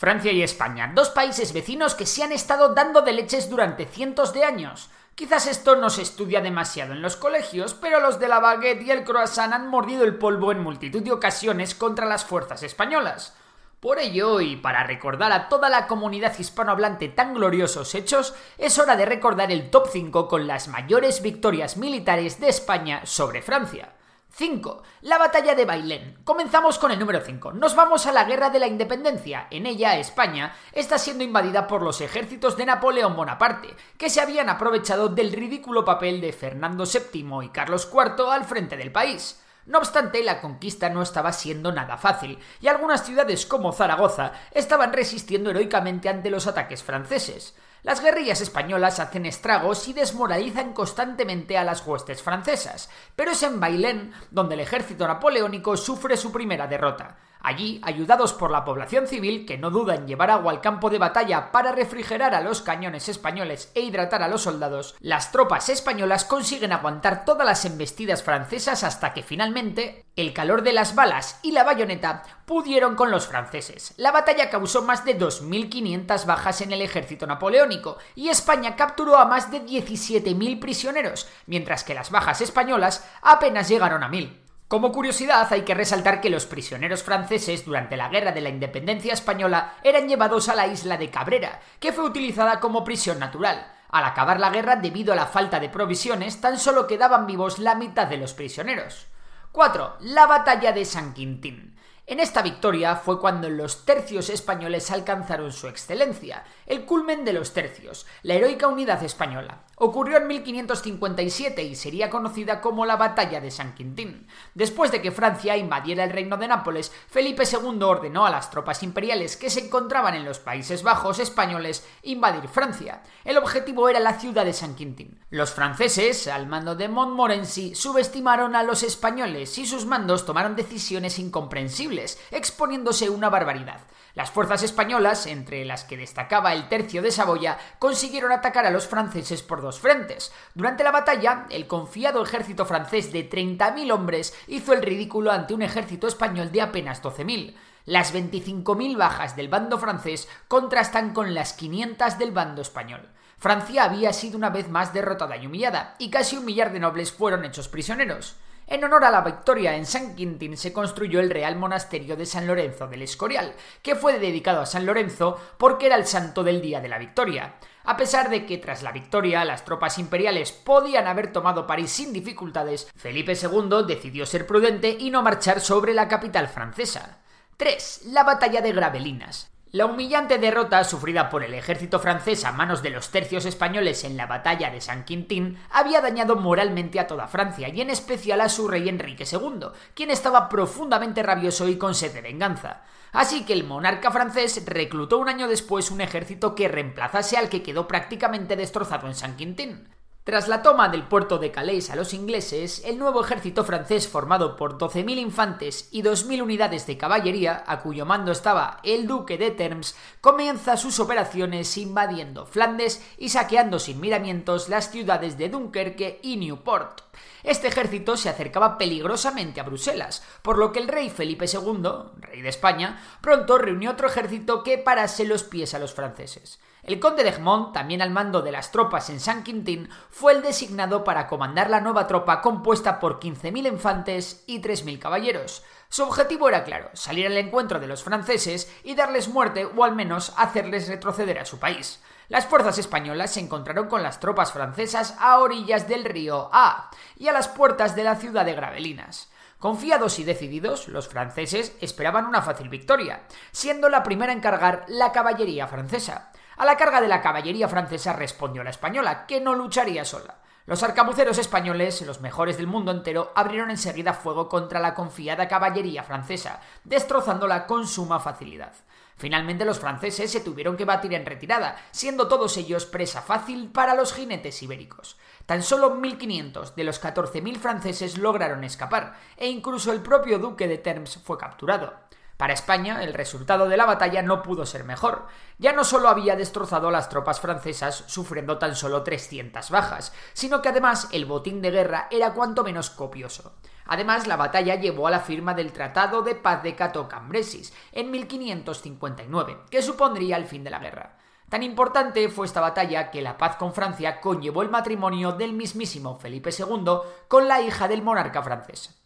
Francia y España, dos países vecinos que se han estado dando de leches durante cientos de años. Quizás esto no se estudia demasiado en los colegios, pero los de la baguette y el croissant han mordido el polvo en multitud de ocasiones contra las fuerzas españolas. Por ello, y para recordar a toda la comunidad hispanohablante tan gloriosos hechos, es hora de recordar el top 5 con las mayores victorias militares de España sobre Francia. 5. La batalla de Bailén. Comenzamos con el número 5. Nos vamos a la Guerra de la Independencia. En ella, España está siendo invadida por los ejércitos de Napoleón Bonaparte, que se habían aprovechado del ridículo papel de Fernando VII y Carlos IV al frente del país. No obstante, la conquista no estaba siendo nada fácil, y algunas ciudades como Zaragoza estaban resistiendo heroicamente ante los ataques franceses. Las guerrillas españolas hacen estragos y desmoralizan constantemente a las huestes francesas, pero es en Bailén donde el ejército napoleónico sufre su primera derrota. Allí, ayudados por la población civil, que no duda en llevar agua al campo de batalla para refrigerar a los cañones españoles e hidratar a los soldados, las tropas españolas consiguen aguantar todas las embestidas francesas hasta que finalmente el calor de las balas y la bayoneta pudieron con los franceses. La batalla causó más de 2.500 bajas en el ejército napoleónico y España capturó a más de 17.000 prisioneros, mientras que las bajas españolas apenas llegaron a 1.000. Como curiosidad, hay que resaltar que los prisioneros franceses durante la Guerra de la Independencia Española eran llevados a la isla de Cabrera, que fue utilizada como prisión natural. Al acabar la guerra, debido a la falta de provisiones, tan solo quedaban vivos la mitad de los prisioneros. 4. La batalla de San Quintín. En esta victoria fue cuando los tercios españoles alcanzaron su excelencia, el culmen de los tercios, la heroica unidad española. Ocurrió en 1557 y sería conocida como la Batalla de San Quintín. Después de que Francia invadiera el reino de Nápoles, Felipe II ordenó a las tropas imperiales que se encontraban en los Países Bajos españoles invadir Francia. El objetivo era la ciudad de San Quintín. Los franceses, al mando de Montmorency, subestimaron a los españoles y sus mandos tomaron decisiones incomprensibles, exponiéndose una barbaridad. Las fuerzas españolas, entre las que destacaba el tercio de Saboya, consiguieron atacar a los franceses por dos frentes. Durante la batalla, el confiado ejército francés de 30.000 hombres hizo el ridículo ante un ejército español de apenas 12.000. Las 25.000 bajas del bando francés contrastan con las 500 del bando español. Francia había sido una vez más derrotada y humillada, y casi un millar de nobles fueron hechos prisioneros. En honor a la victoria en San Quintín se construyó el Real Monasterio de San Lorenzo del Escorial, que fue dedicado a San Lorenzo porque era el santo del día de la victoria. A pesar de que tras la victoria las tropas imperiales podían haber tomado París sin dificultades, Felipe II decidió ser prudente y no marchar sobre la capital francesa. 3. La batalla de Gravelinas. La humillante derrota sufrida por el ejército francés a manos de los tercios españoles en la batalla de San Quintín había dañado moralmente a toda Francia y en especial a su rey Enrique II, quien estaba profundamente rabioso y con sed de venganza. Así que el monarca francés reclutó un año después un ejército que reemplazase al que quedó prácticamente destrozado en San Quintín. Tras la toma del puerto de Calais a los ingleses, el nuevo ejército francés formado por 12.000 infantes y 2.000 unidades de caballería, a cuyo mando estaba el duque de Termes, comienza sus operaciones invadiendo Flandes y saqueando sin miramientos las ciudades de Dunkerque y Newport. Este ejército se acercaba peligrosamente a Bruselas, por lo que el rey Felipe II, rey de España, pronto reunió otro ejército que parase los pies a los franceses. El conde de Egmont, también al mando de las tropas en San Quintín, fue el designado para comandar la nueva tropa compuesta por 15.000 infantes y 3.000 caballeros. Su objetivo era claro, salir al encuentro de los franceses y darles muerte o al menos hacerles retroceder a su país. Las fuerzas españolas se encontraron con las tropas francesas a orillas del río A y a las puertas de la ciudad de Gravelinas. Confiados y decididos, los franceses esperaban una fácil victoria, siendo la primera en cargar la caballería francesa. A la carga de la caballería francesa respondió la española, que no lucharía sola. Los arcabuceros españoles, los mejores del mundo entero, abrieron enseguida fuego contra la confiada caballería francesa, destrozándola con suma facilidad. Finalmente los franceses se tuvieron que batir en retirada, siendo todos ellos presa fácil para los jinetes ibéricos. Tan solo 1.500 de los 14.000 franceses lograron escapar, e incluso el propio duque de Termes fue capturado. Para España, el resultado de la batalla no pudo ser mejor. Ya no solo había destrozado a las tropas francesas, sufriendo tan solo 300 bajas, sino que además el botín de guerra era cuanto menos copioso. Además, la batalla llevó a la firma del Tratado de Paz de Cato-Cambresis en 1559, que supondría el fin de la guerra. Tan importante fue esta batalla que la paz con Francia conllevó el matrimonio del mismísimo Felipe II con la hija del monarca francés.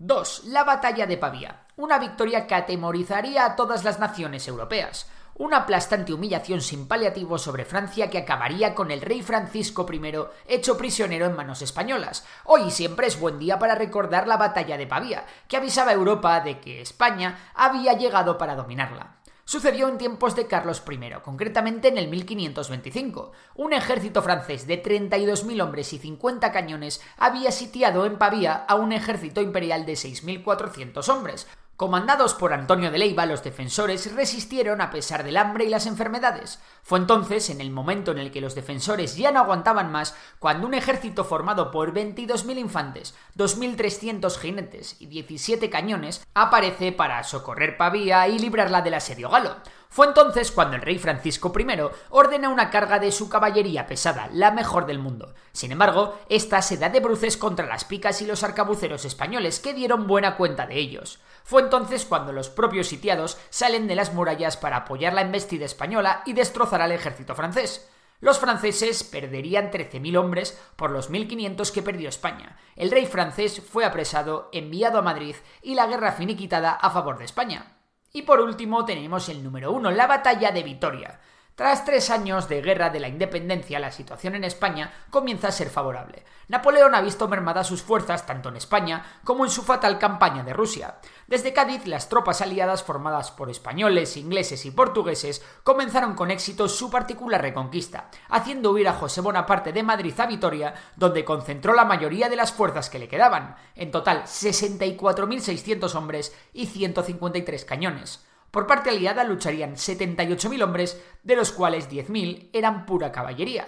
2. La batalla de Pavía. Una victoria que atemorizaría a todas las naciones europeas. Una aplastante humillación sin paliativo sobre Francia que acabaría con el rey Francisco I hecho prisionero en manos españolas. Hoy siempre es buen día para recordar la batalla de Pavía, que avisaba a Europa de que España había llegado para dominarla sucedió en tiempos de Carlos I, concretamente en el 1525. Un ejército francés de 32.000 hombres y 50 cañones había sitiado en Pavía a un ejército imperial de 6.400 hombres, Comandados por Antonio de Leiva, los defensores resistieron a pesar del hambre y las enfermedades. Fue entonces, en el momento en el que los defensores ya no aguantaban más, cuando un ejército formado por 22.000 infantes, 2.300 jinetes y 17 cañones aparece para socorrer Pavía y librarla del asedio galo. Fue entonces cuando el rey Francisco I ordena una carga de su caballería pesada, la mejor del mundo. Sin embargo, esta se da de bruces contra las picas y los arcabuceros españoles, que dieron buena cuenta de ellos. Fue entonces cuando los propios sitiados salen de las murallas para apoyar la embestida española y destrozar al ejército francés. Los franceses perderían 13.000 hombres por los 1.500 que perdió España. El rey francés fue apresado, enviado a Madrid y la guerra finiquitada a favor de España. Y por último tenemos el número uno, la batalla de Vitoria. Tras tres años de guerra de la independencia, la situación en España comienza a ser favorable. Napoleón ha visto mermadas sus fuerzas tanto en España como en su fatal campaña de Rusia. Desde Cádiz, las tropas aliadas formadas por españoles, ingleses y portugueses comenzaron con éxito su particular reconquista, haciendo huir a José Bonaparte de Madrid a Vitoria, donde concentró la mayoría de las fuerzas que le quedaban, en total 64.600 hombres y 153 cañones. Por parte aliada lucharían 78.000 hombres, de los cuales 10.000 eran pura caballería.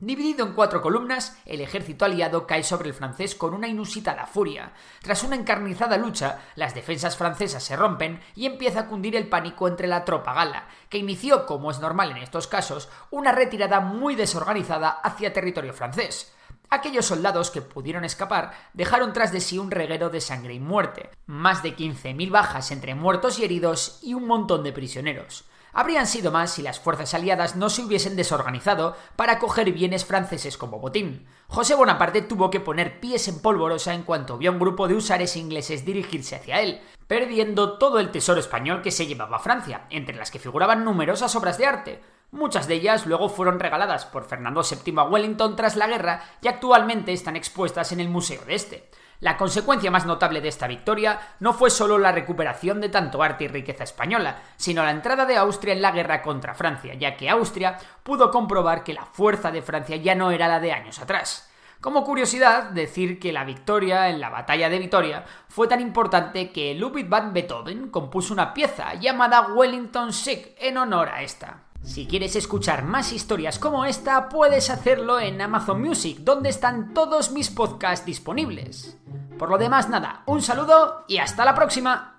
Dividido en cuatro columnas, el ejército aliado cae sobre el francés con una inusitada furia. Tras una encarnizada lucha, las defensas francesas se rompen y empieza a cundir el pánico entre la tropa gala, que inició, como es normal en estos casos, una retirada muy desorganizada hacia territorio francés. Aquellos soldados que pudieron escapar dejaron tras de sí un reguero de sangre y muerte, más de 15.000 bajas entre muertos y heridos y un montón de prisioneros. Habrían sido más si las fuerzas aliadas no se hubiesen desorganizado para coger bienes franceses como botín. José Bonaparte tuvo que poner pies en polvorosa en cuanto vio a un grupo de usares ingleses dirigirse hacia él, perdiendo todo el tesoro español que se llevaba a Francia, entre las que figuraban numerosas obras de arte. Muchas de ellas luego fueron regaladas por Fernando VII a Wellington tras la guerra y actualmente están expuestas en el museo de este. La consecuencia más notable de esta victoria no fue solo la recuperación de tanto arte y riqueza española, sino la entrada de Austria en la guerra contra Francia, ya que Austria pudo comprobar que la fuerza de Francia ya no era la de años atrás. Como curiosidad, decir que la victoria en la batalla de Vitoria fue tan importante que Ludwig van Beethoven compuso una pieza llamada Wellington Sieg en honor a esta. Si quieres escuchar más historias como esta, puedes hacerlo en Amazon Music, donde están todos mis podcasts disponibles. Por lo demás, nada, un saludo y hasta la próxima.